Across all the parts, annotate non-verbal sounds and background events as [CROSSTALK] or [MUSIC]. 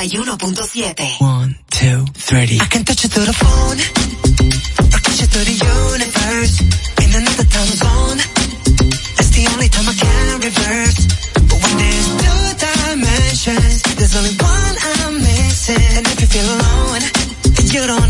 91.7. One, two, three. I can touch you through the phone. Or touch you through the universe. In another time zone. That's the only time I can reverse. But when there's two dimensions, there's only one I'm missing. And if you feel alone, you don't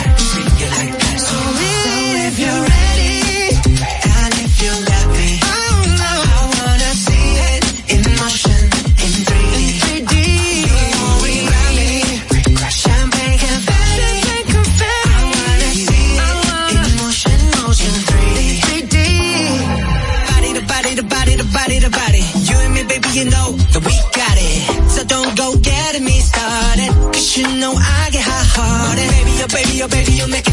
baby, oh baby, you make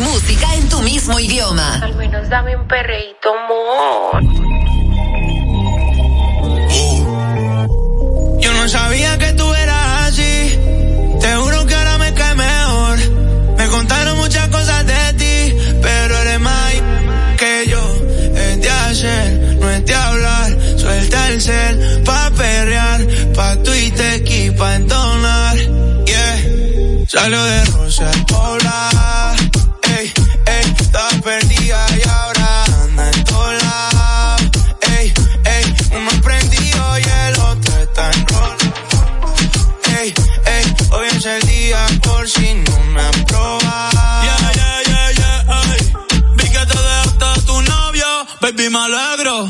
música en tu mismo idioma. Al menos dame un perreíto, amor. Oh. Yo no sabía que tú eras así. Te juro que ahora me cae mejor. Me contaron muchas cosas de ti, pero eres más que yo. Es de hacer, no es de hablar. Suelta el cel pa' perrear, pa' tu y tequi, pa' entonar. Yeah. Salió de Rosa Hola baby me alegro,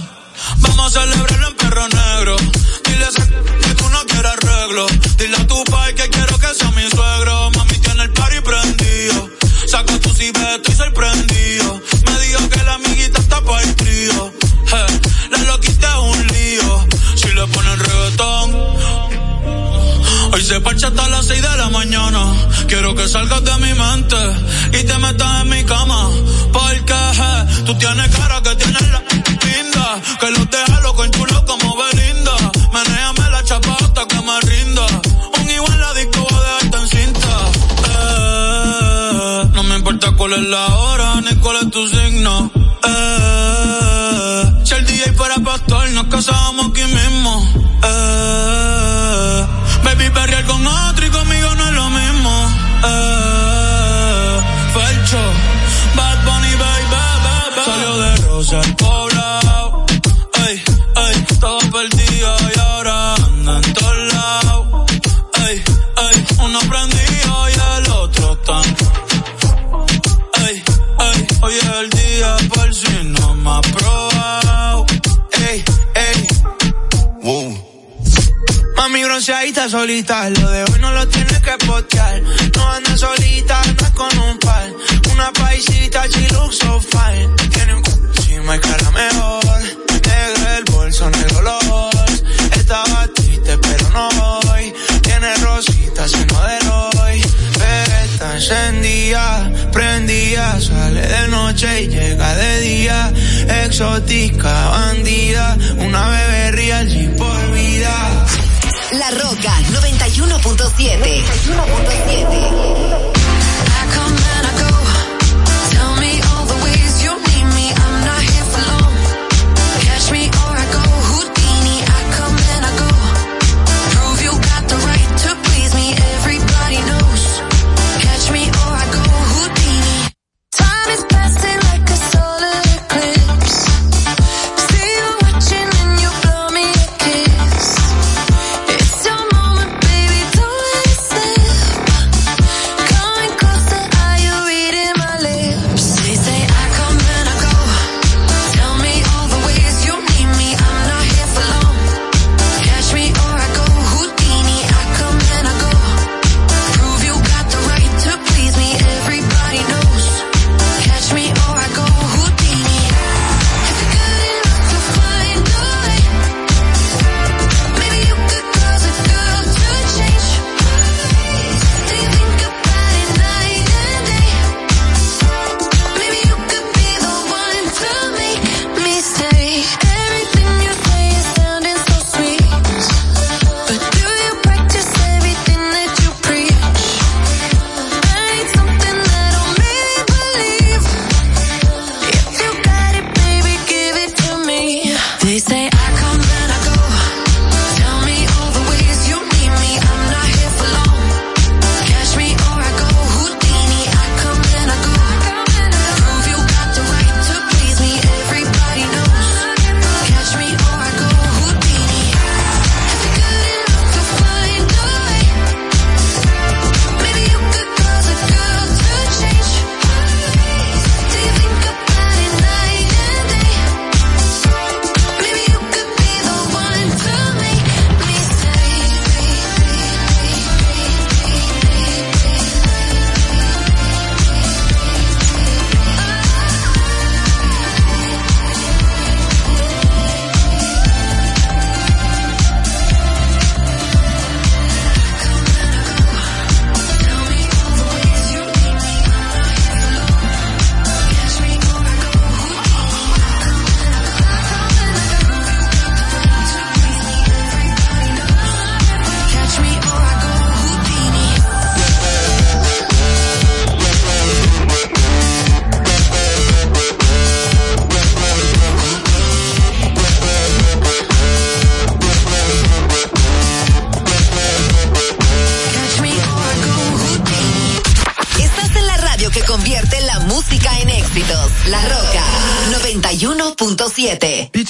vamos a celebrarlo en perro negro, dile a que tú no quieres arreglo, dile a tu pai que quiero que sea mi suegro, mami tiene el party prendido, saca tu cibeta estoy sorprendido, se parcha hasta las 6 de la mañana. Quiero que salgas de mi mente y te metas en mi cama. Porque je, tú tienes cara que tienes la linda. Que los deja loco en chulo como Belinda. Menéame la chapa hasta que me rinda. Un igual la disco voy a dejarte en cinta. Eh, no me importa cuál es la hora el día por si no me ha probado. Ey, ey. Wow. Mami bronceadita solita, lo de hoy no lo tienes que postear. No anda solita, anda con un par. Una paisita, she looks so fine. Tiene un c encima y cara mejor. Encendida, prendida. Sale de noche y llega de día. Exótica, bandida. Una bebé real y por vida. La Roca 91.7. 91.7.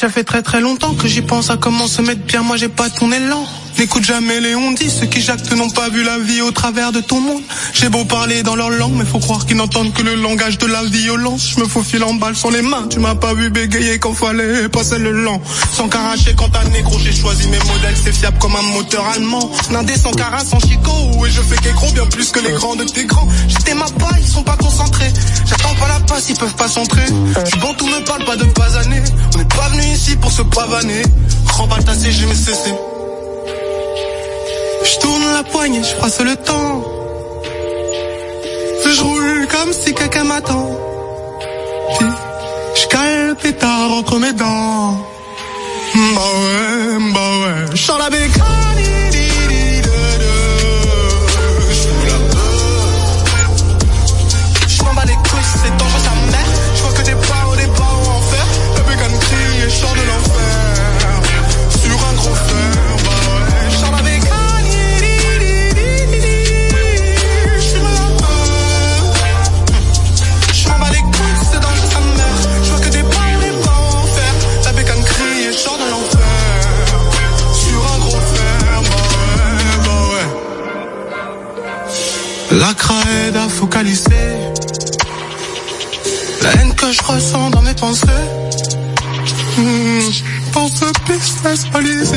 ça fait très très longtemps que j'y pense à comment se mettre bien. Moi, j'ai pas ton élan. N'écoute jamais les on ceux qui jactent n'ont pas vu la vie au travers de ton monde. J'ai beau parler dans leur langue, mais faut croire qu'ils n'entendent que le langage de la violence. Je me faufile en balle sur les mains, tu m'as pas vu bégayer quand fallait passer le lent. Sans caracher quand t'as négro, j'ai choisi mes modèles, c'est fiable comme un moteur allemand. L'indé sans cara, sans chico, et je fais qu'écro? Bien plus que les grands de tes grands. J'étais ma paille, ils sont pas concentrés. J'attends pas la passe, ils peuvent pas s'entrer. Je bon, tout me parle pas de basaner. On n'est pas venu ici pour se pavaner. Remballe ta CG, mais cessez. Je tourne la poignée, je passe le temps. Je roule comme si quelqu'un m'attend. Je cale le pétard entre mes dents. Bah ouais, bah ouais. La bécane. Et sors de l'enfer. Sur un gros fer, bah ouais. Di, di, di. Je fume la peur. Je m'en bats les couilles, c'est dangereux sa mère. Je vois que des barreaux, des barreaux en fer. La bécane crie et sors de l'enfer. Sur un gros fer, bah ouais, bah ouais. La craie à focaliser La haine que je ressens dans mes pensées Pense à tes fesses balisées.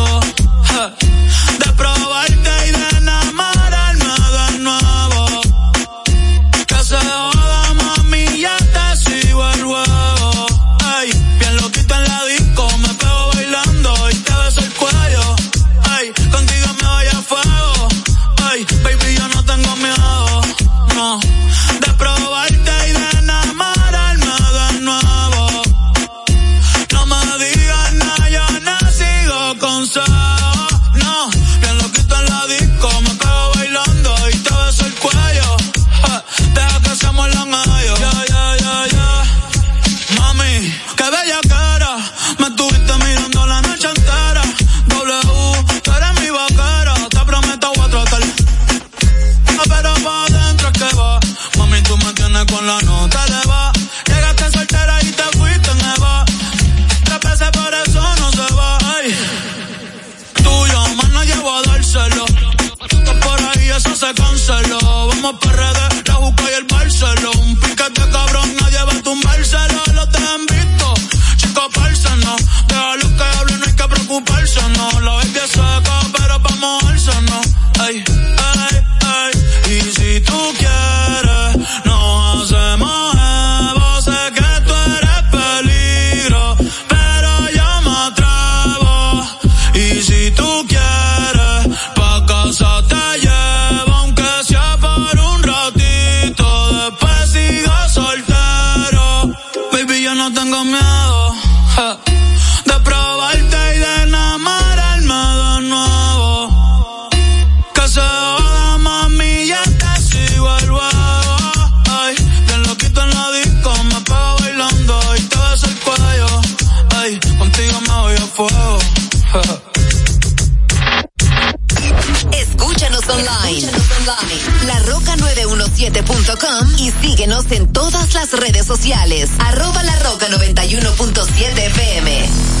En todas las redes sociales. Arroba la roca 91.7 FM.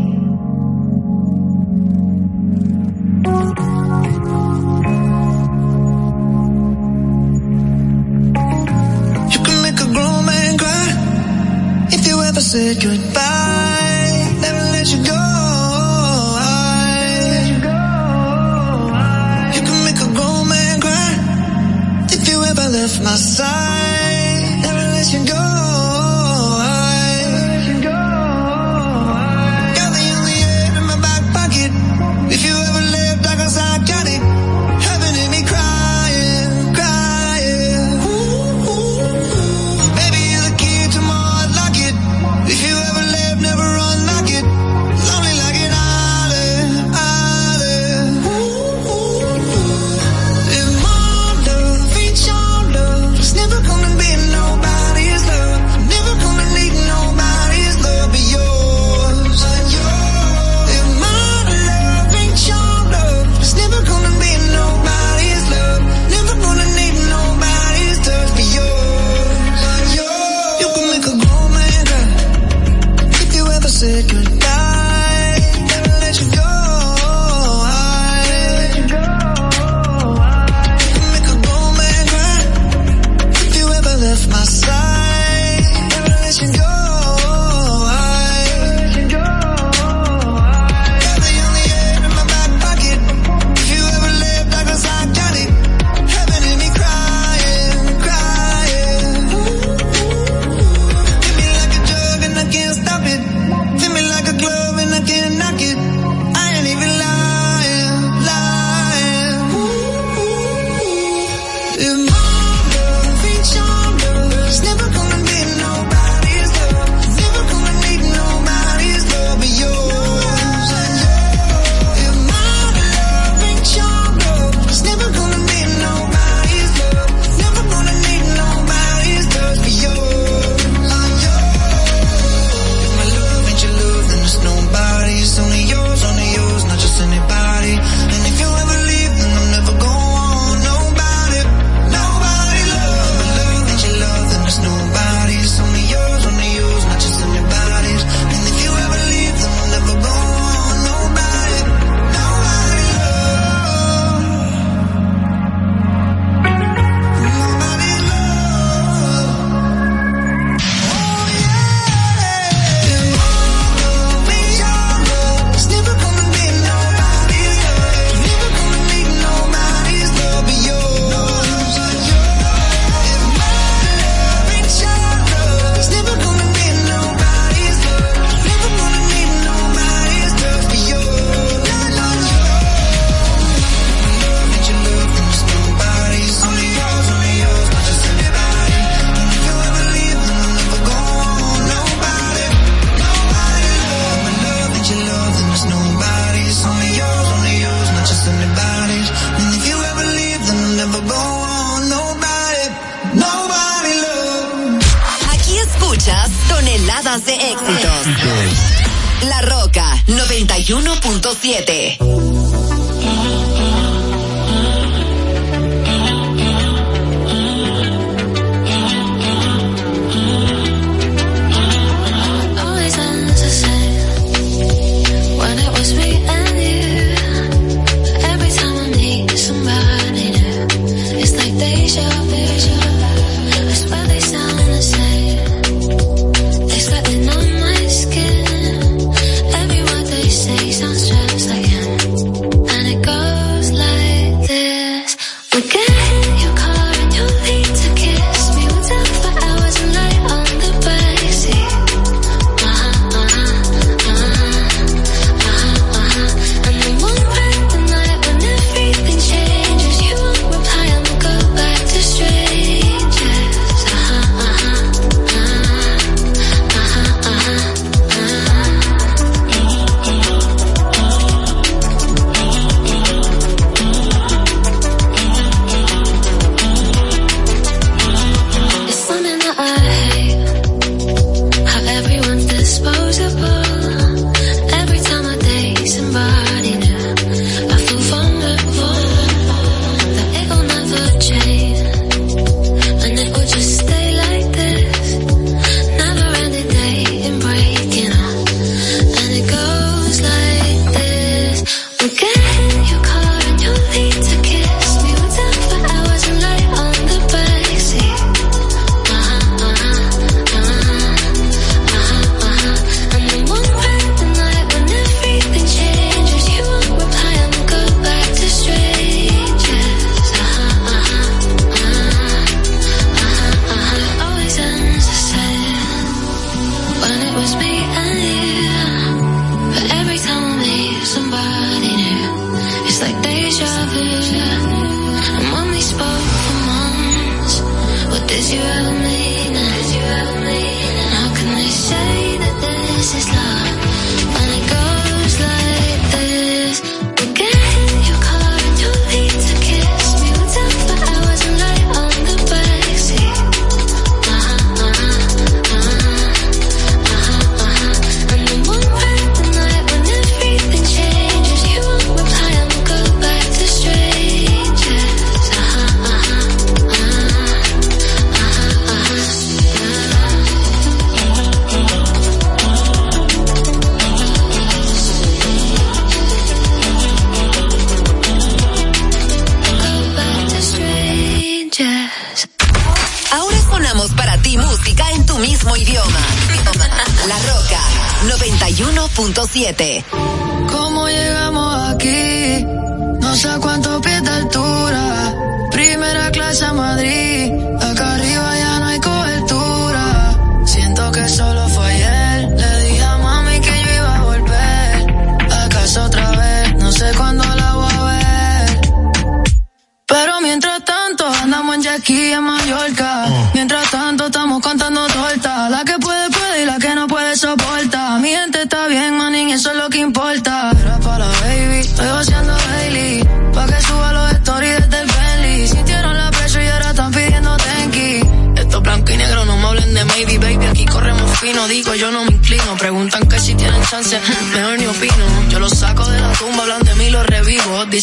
7.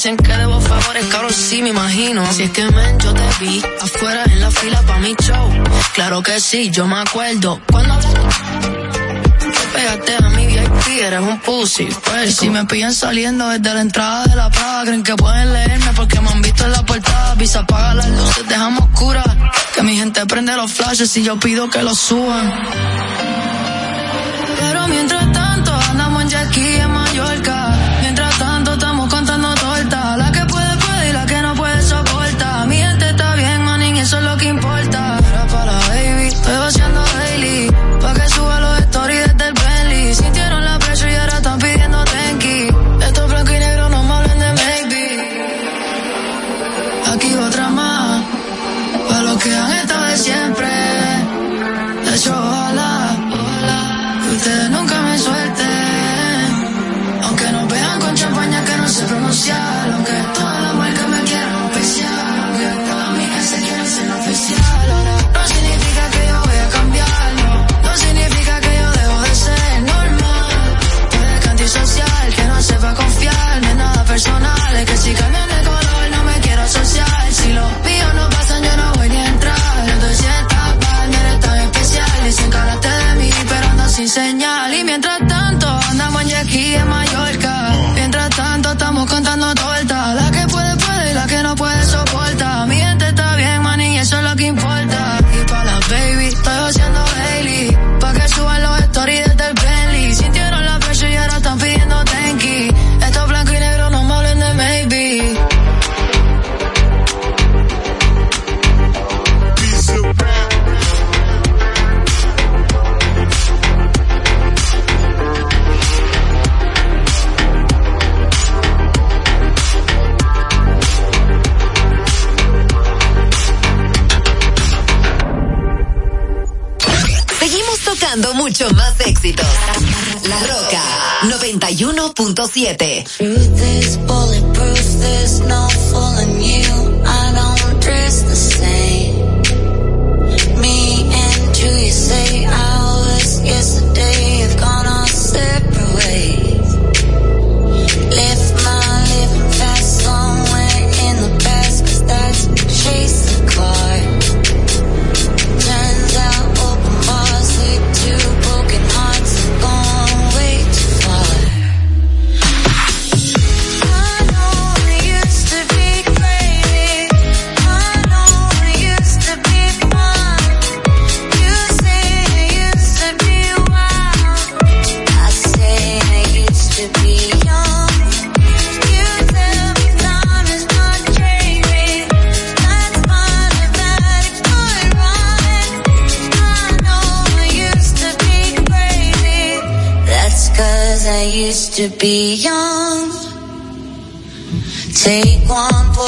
dicen que debo favores, cabrón, sí me imagino. Si es que men, yo te vi afuera en la fila pa' mi show. Claro que sí, yo me acuerdo. Cuando te pegaste a mi VIP, eres un pussy. Pues si me pillan saliendo desde la entrada de la Prada, creen que pueden leerme porque me han visto en la portada. Visa apaga las luces, dejamos oscuras. Que mi gente prende los flashes y yo pido que los suban. 107. to be young. Take one.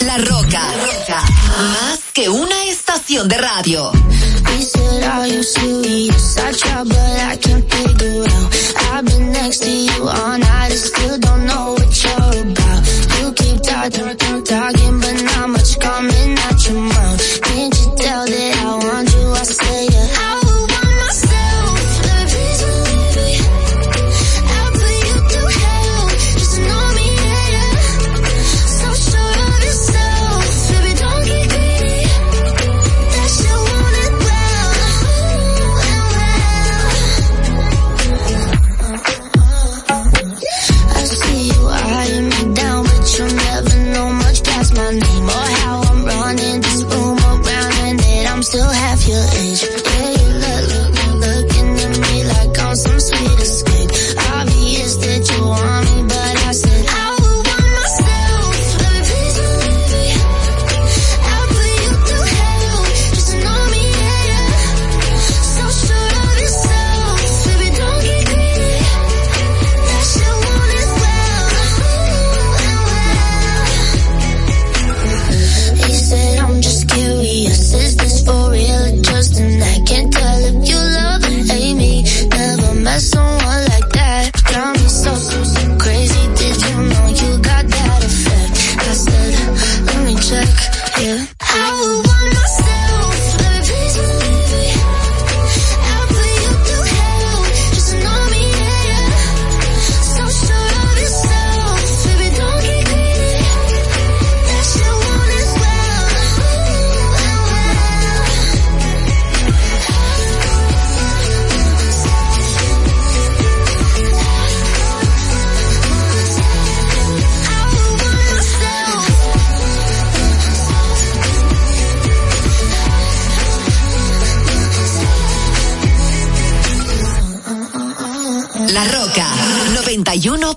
La Roca. Roca. Más que una estación de radio.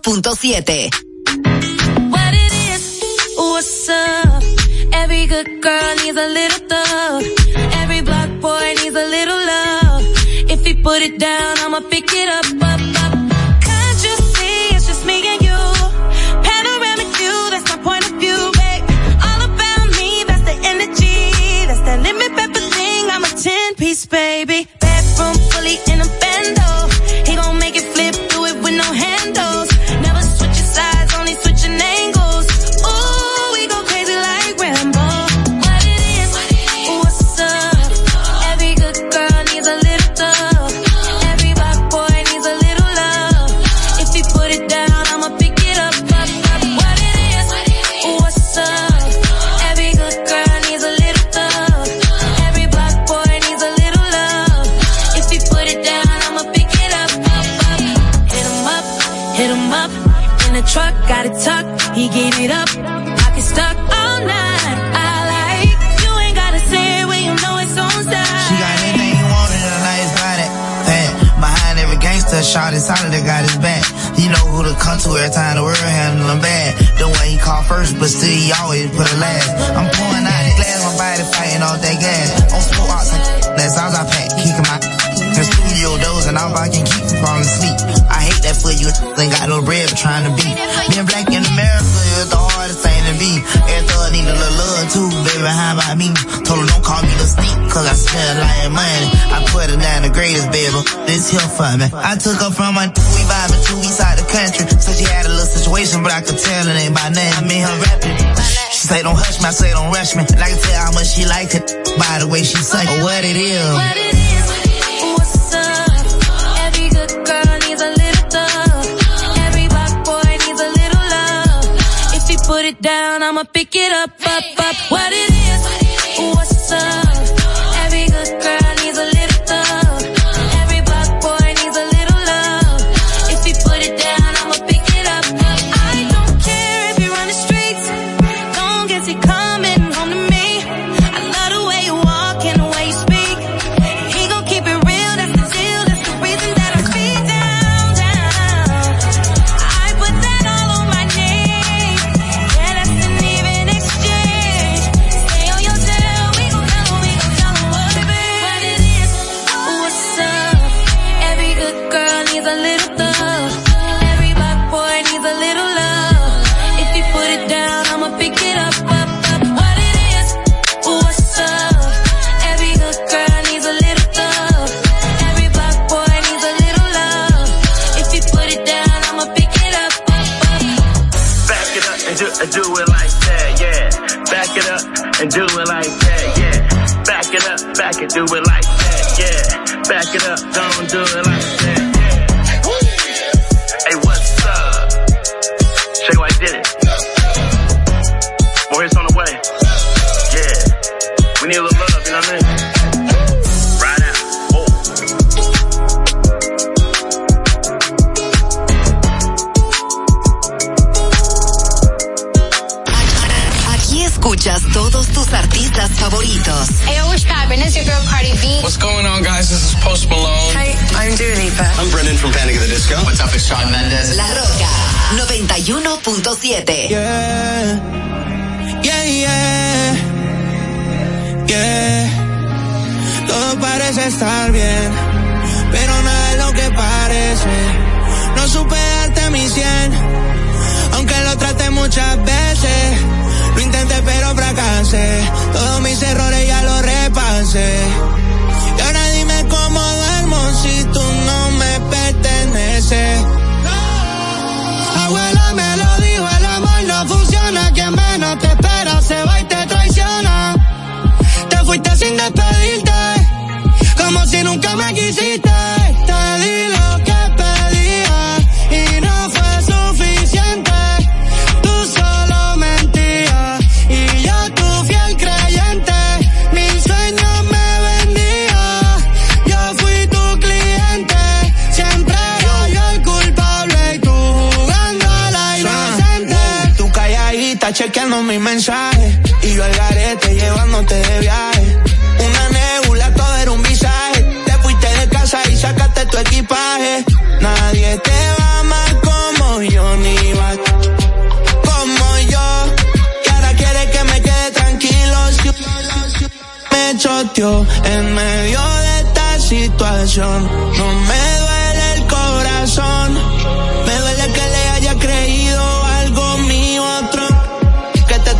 106.7. What's a little thug. Every black boy needs a little love. If he put it down, pick it up. Shot is of the got his back. You know who to come to every time the world handle him bad. The way he call first, but still he always put a last. I'm pouring out the glass, my body fighting all that gas. On school outside, that sounds I pack, kicking my in studio doors and I'm about to keep from falling asleep. I hate that for you ain't got no bread for trying to be. Being black in America is the hardest thing to be. Every thug need a little love too, baby, how about me? Told don't call me the Steve cause I spend like money. I put her down the greatest, baby. This here for me. I took her from my two, we vibing to east side the country. So she had a little situation, but I could tell it ain't by name. I mean her rapping. She say don't hush me, I say don't rush me. And I can tell how much she liked it by the way she sang. Like, what it is. What it is. Put it down, I'ma pick it up, up, up. What it is, what's do it like that, yeah. Back it up, don't do it like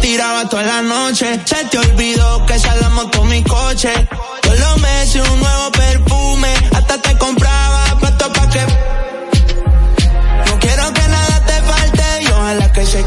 tiraba toda la noche, se te olvidó que salamos con mi coche. Todos los meses un nuevo perfume, hasta te compraba pato pa' que. No quiero que nada te falte y ojalá que se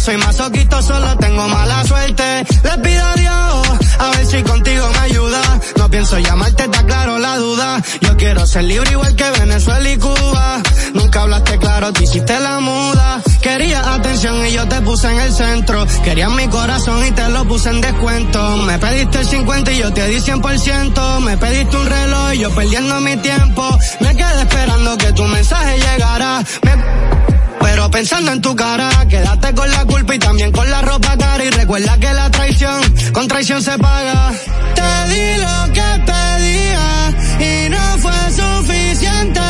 soy masoquito, solo tengo mala suerte. Le pido a Dios a ver si contigo me ayuda. No pienso llamarte, está claro la duda. Yo quiero ser libre igual que Venezuela y Cuba. Nunca hablaste claro, te hiciste la muda. Quería atención y yo te puse en el centro. Querías mi corazón y te lo puse en descuento. Me pediste el 50 y yo te di 100%. Me pediste un reloj y yo perdiendo mi tiempo. Me quedé esperando que tu mensaje llegara. Pensando en tu cara, quédate con la culpa y también con la ropa cara. Y recuerda que la traición, con traición se paga. Te di lo que pedía y no fue suficiente.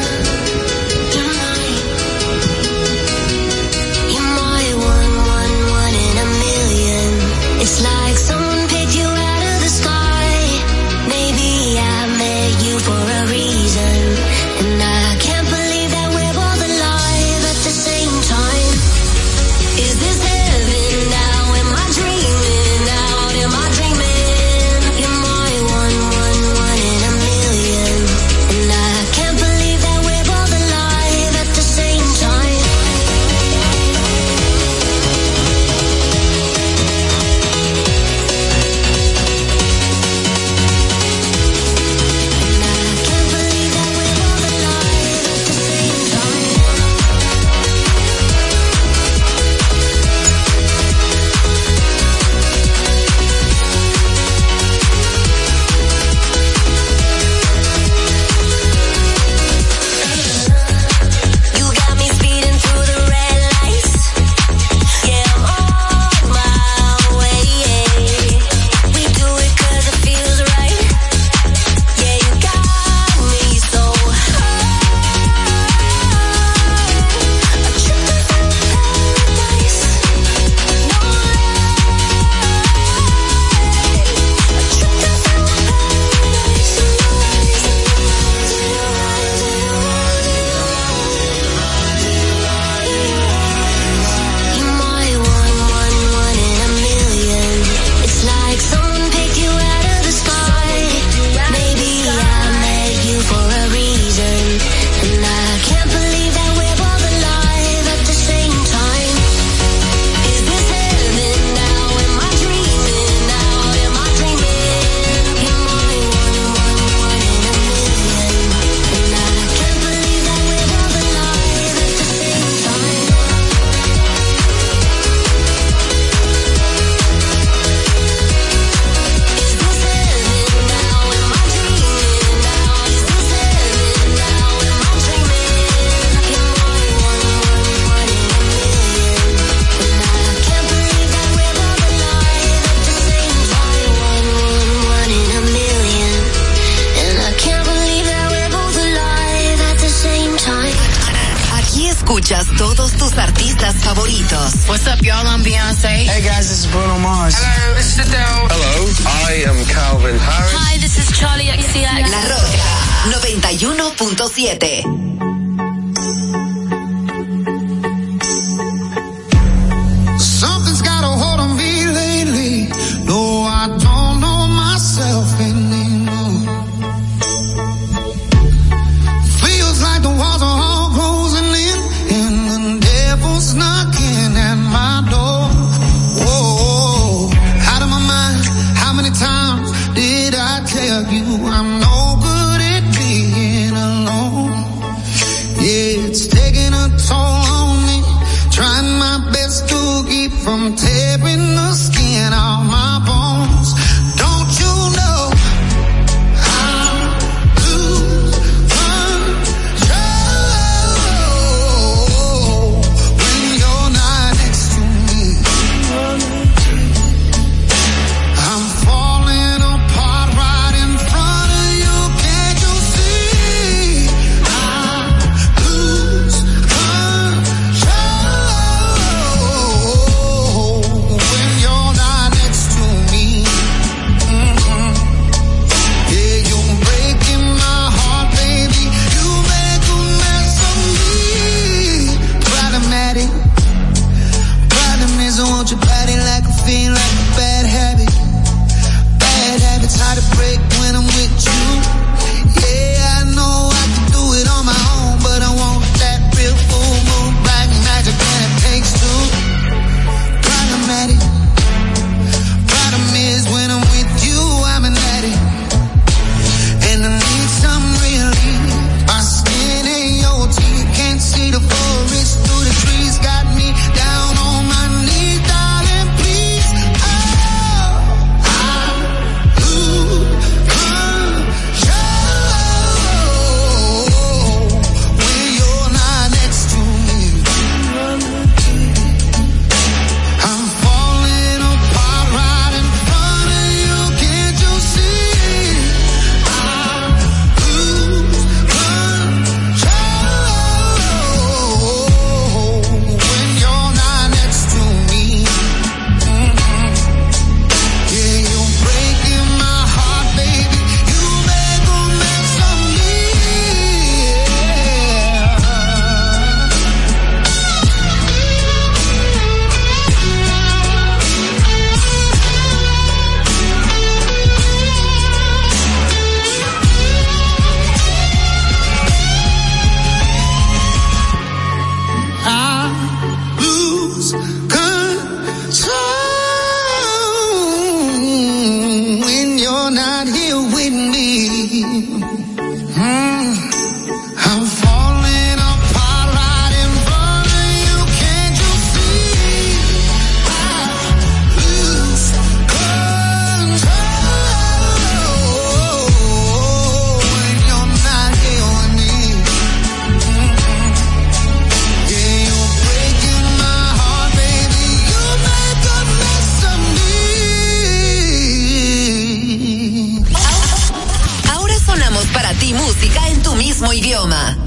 ti música en tu mismo idioma.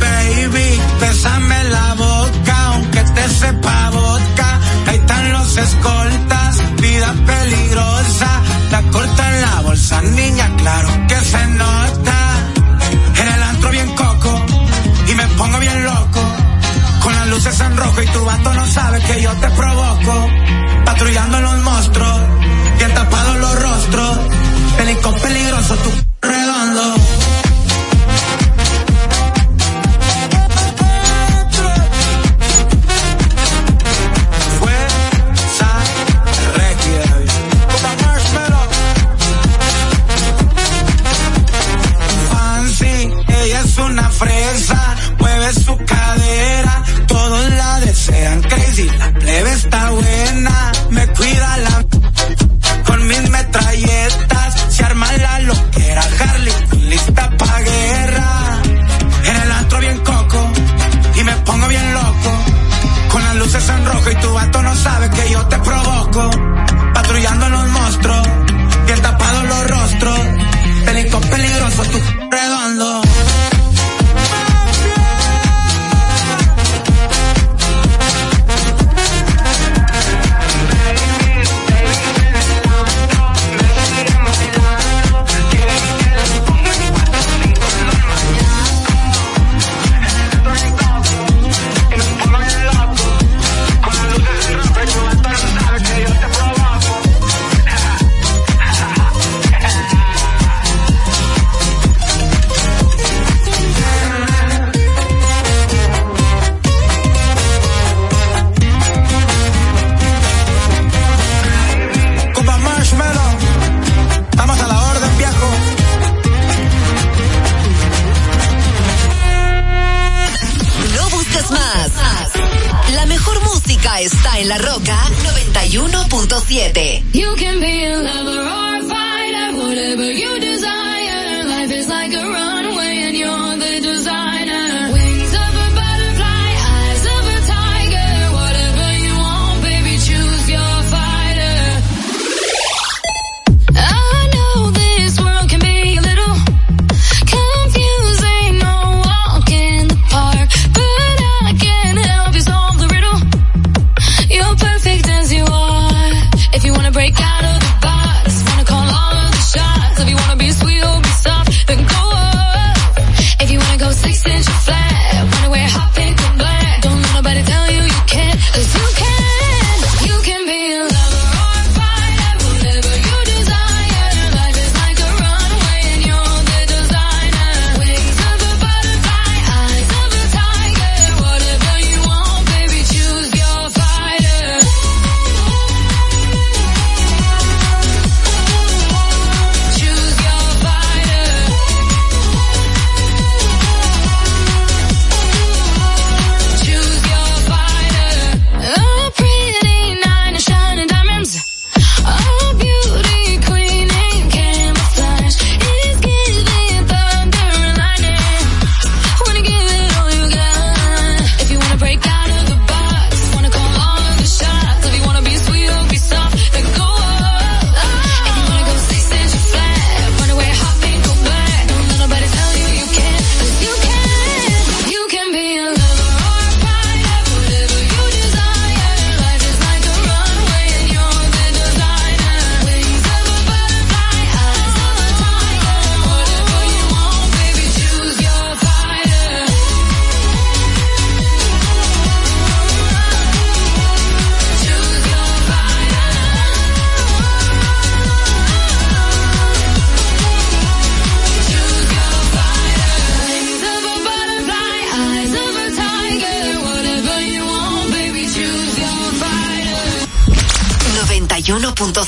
Baby, bésame la boca, aunque te sepa vodka, ahí están los escombros luces en rojo y tu vato no sabe que yo te provoco. Patrullando los monstruos, bien tapados los rostros. Pelicón peligroso, tu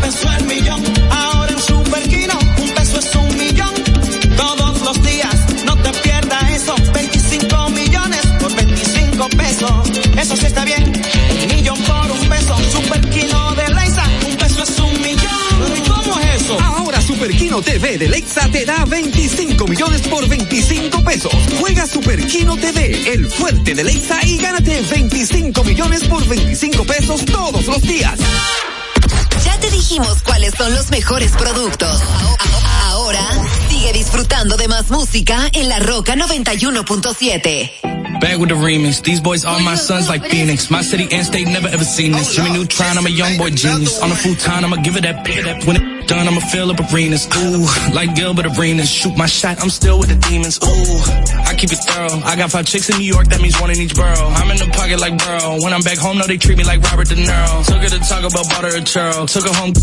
peso el millón. Ahora en Super Kino, un peso es un millón. Todos los días, no te pierdas eso. 25 millones por 25 pesos. Eso sí está bien. Un millón por un peso. Super Kino de Leisa, un peso es un millón. ¿Y cómo es eso? Ahora Super Kino TV de Lexa te da 25 millones por 25 pesos. Juega Super Kino TV, el fuerte de Lexa y gánate 25 millones por 25 pesos todos los días. Dijimos cuáles son los mejores productos. Ahora sigue disfrutando de más música en La Roca 91.7. Back with the remix. These boys are my sons like Phoenix. My city and state never ever seen this. Jimmy Neutron, I'm a young boy genius. On a time, I'ma give it that. When it done, I'ma fill up arenas. Ooh, like Gilbert Arenas. Shoot my shot, I'm still with the demons. Ooh, keep it thorough. I got five chicks in New York, that means one in each borough. I'm in the pocket like Burrow. When I'm back home, no, they treat me like Robert De Niro. Took her to talk about butter and churl. Took her home.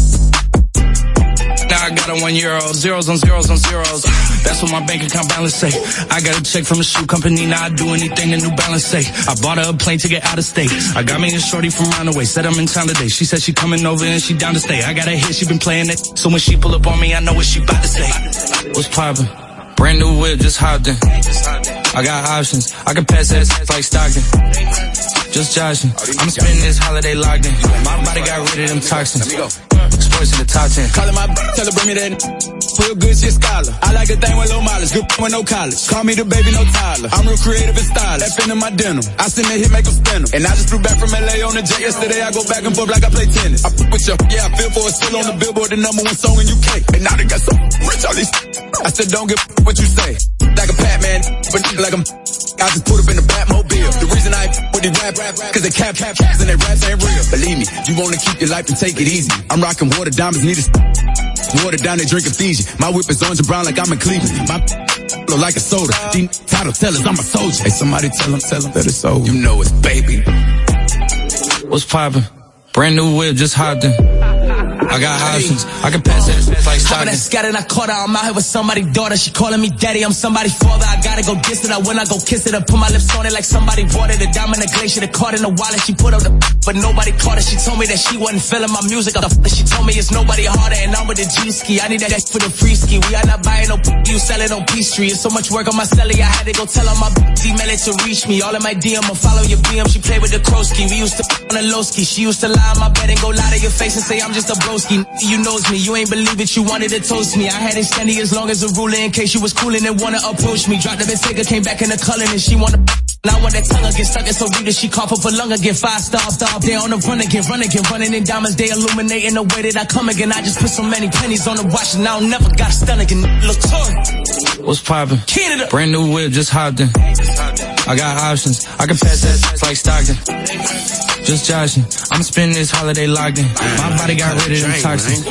Now I got a one euro, zeros on zeros on zeros. That's what my bank account balance say. I got a check from a shoe company, now I do anything the New Balance say. I bought her a plane to get out of state. I got me a shorty from Runaway, said I'm in town today. She said she coming over and she down to stay. I got a hit, she been playing it. So when she pull up on me, I know what she about to say. What's poppin'? Brand new whip, just hopped in. I got options, I can pass that like Stockton. Just joshing, I'm spending this holiday locked in. My body got rid of them toxins. Sports in the top 10. Calling my tell her bring me that real good shit scholar. I like a thing with low mileage, good with no college. Call me the baby, no Tyler. I'm real creative and stylish. Fin in my denim. I send a hit, make them spin them. And I just flew back from LA on the jet yesterday. I go back and forth like I play tennis. I fuck with you, yeah, I feel for it. Still on the billboard, the number one song in UK. And now they got so rich, all these. I said, don't give what you say. Like a Batman, but like I'm. I just put up in the Batmobile. The reason I with the rap, rap, cause they cap, cap, caps and they raps ain't real. Believe me, you wanna keep your life and take it easy. I'm rocking water diamonds, need a water down, they drinking Fiji. My whip is orange and brown like I'm in Cleveland. My [LAUGHS] look like a soda. These title tellers, I'm a soldier. Hey, somebody tell them, tell them that it's over. You know it's baby. What's poppin'? Brand new whip, just hopped in. I got options. I can pass like Stockton. that scattered, I caught her. I'm out here with somebody's daughter. She calling me daddy. I'm somebody's father. I gotta go kiss it. I when I go kiss it, I put my lips on it like somebody bought it. A diamond, a glacier, the card in the wallet. She put up the, [LAUGHS] but nobody caught it. She told me that she wasn't feeling my music. The [LAUGHS] she told me it's nobody harder, and I'm with the G ski. I need that [LAUGHS] for the free ski. We are not buying no. You sell it on P Street. It's so much work on my celly. I had to go tell her my email it to reach me. All in my DM, I follow your BM. She played with the Krosky. We used to on the low ski. She used to lie on my bed and go lie to your face and say I'm just a broski. You knows me. You ain't believe it. You wanted to toast me. I had it standing as long as a ruler in case you was coolin' and wanna approach me. Dropped the Bentayga, came back in the color and she wanna. Now when that tongue get stuck, it's so that she cough up a lung again. Five star, star. They on the run again, run again, running in diamonds. They illuminating the way that I come again. I just put so many pennies on the watch and I don't never got a stun again. Look, What's poppin'? Canada. Brand new whip, just hopped in. I got options. I can pass that like Stockton. Just joshing. I'm spending this holiday locked in. My body got rid of them toxins.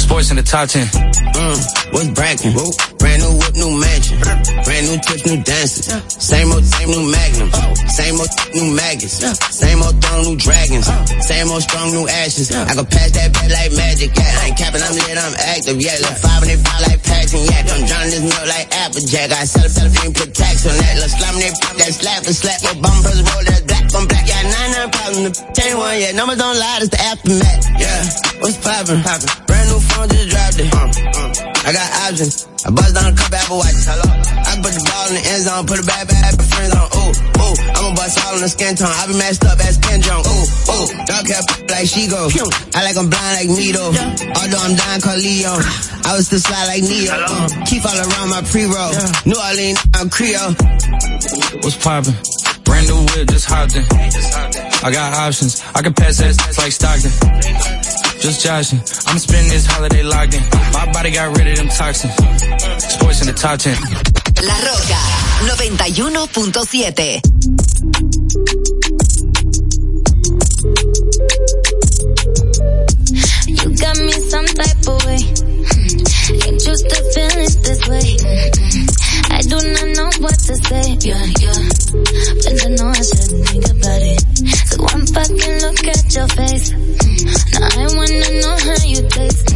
Sports in the top 10. Mm, what's brackin'? Brand new whip, new mansion. Brand new tips, new dances. Same old, same new magnums. Same old, new maggots. Same old throne, new dragons. Same old strong, new ashes. I can pass that back like magic. Yeah, I ain't capping, I'm lit, I'm active. Yeah, look five and they like Paxton. Yeah, I'm drowning this milk like Applejack. I sell sell it, put tax on that. Let's slam they pop that slap and slap. My bumpers roll that black on black. Yeah, nine, nine problems. The chain one, yeah, numbers don't lie, it's the aftermath. Yeah, what's poppin'? Poppin'. Brand new phone, just dropped it. Uh, uh. I got options. I bust down a couple Apple watches. Hello. I put the ball in the end zone, put it back, back, put friends on. Ooh, ooh. I'ma bust all in the skin tone. I be messed up as Ken Jong. Ooh, ooh. Dog cap like she go. I like I'm blind like me though. Although I'm dying called Leo. I was still slide like Neo. Uh, keep all around my pre-roll. New Orleans, I'm Creole. What's poppin'? Brand new whip, just hopped in. I got options. I can pass that like Stockton. just joshing. I'm spending this holiday locked. My body got rid of them toxins. In the top La Roca 91.7. You got me some type of way. Hmm. This way. Hmm. I do not know what to say. Cause I know I shouldn't think about it. Took one fucking look at your face. Mm. Now I wanna know how you taste.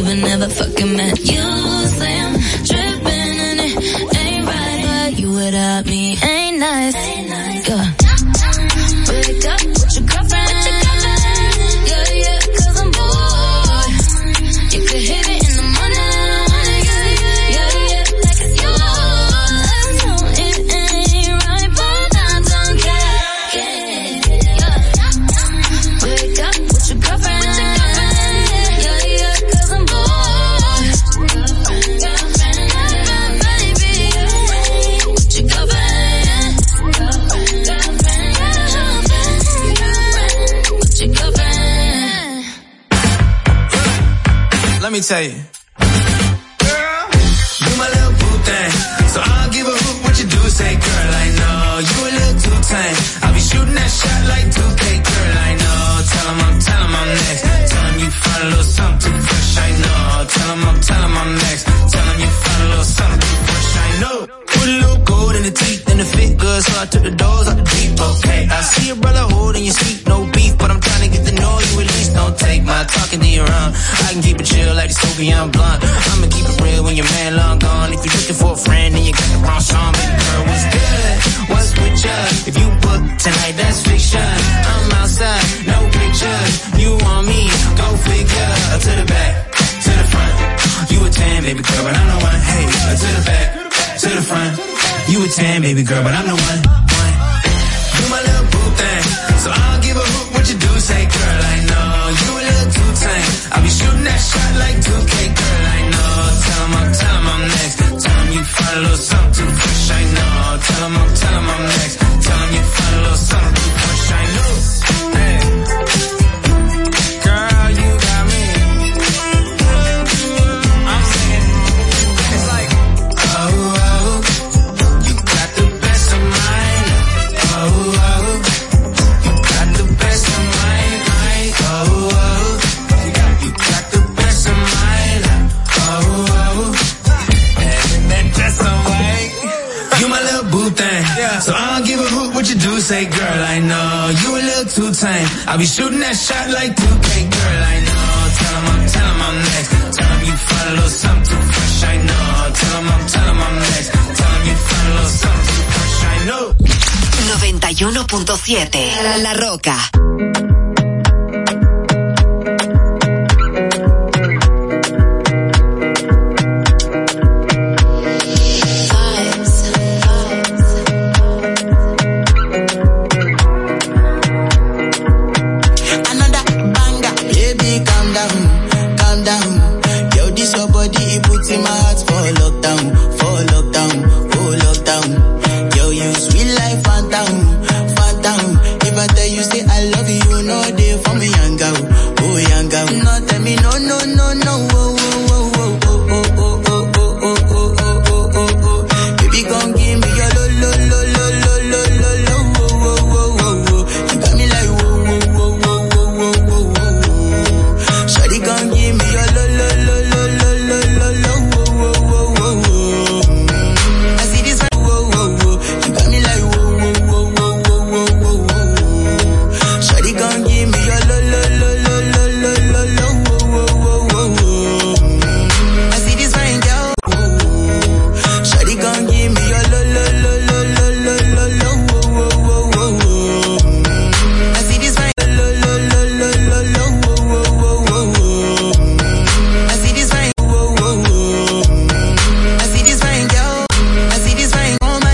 even ever fucking met you. Say say? baby girl, but I'm the one say, girl, I know you a little too tame. I be shooting that shot like 2K, girl, I know. Tell him I'm, tell him I'm next. Tell him you find a little something too fresh, I know. Tell him I'm, tell him I'm next. Tell him you find a little something too fresh, I know. 91.7 La Roca.